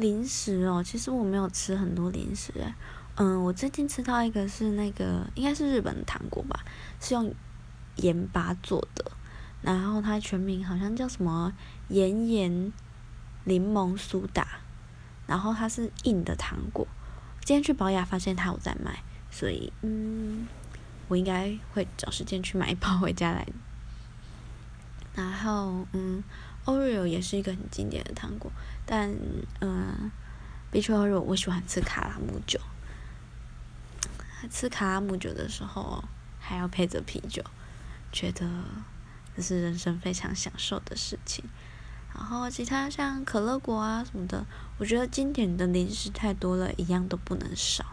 零食哦，其实我没有吃很多零食。嗯，我最近吃到一个是那个应该是日本的糖果吧，是用盐巴做的，然后它全名好像叫什么盐盐柠檬苏打，然后它是硬的糖果。今天去保雅发现它有在卖，所以嗯，我应该会找时间去买一包回家来。然后嗯，Oreo 也是一个很经典的糖果，但嗯，比起 Oreo，我喜欢吃卡拉木酒。吃卡拉木酒的时候，还要配着啤酒，觉得这是人生非常享受的事情。然后其他像可乐果啊什么的，我觉得经典的零食太多了，一样都不能少。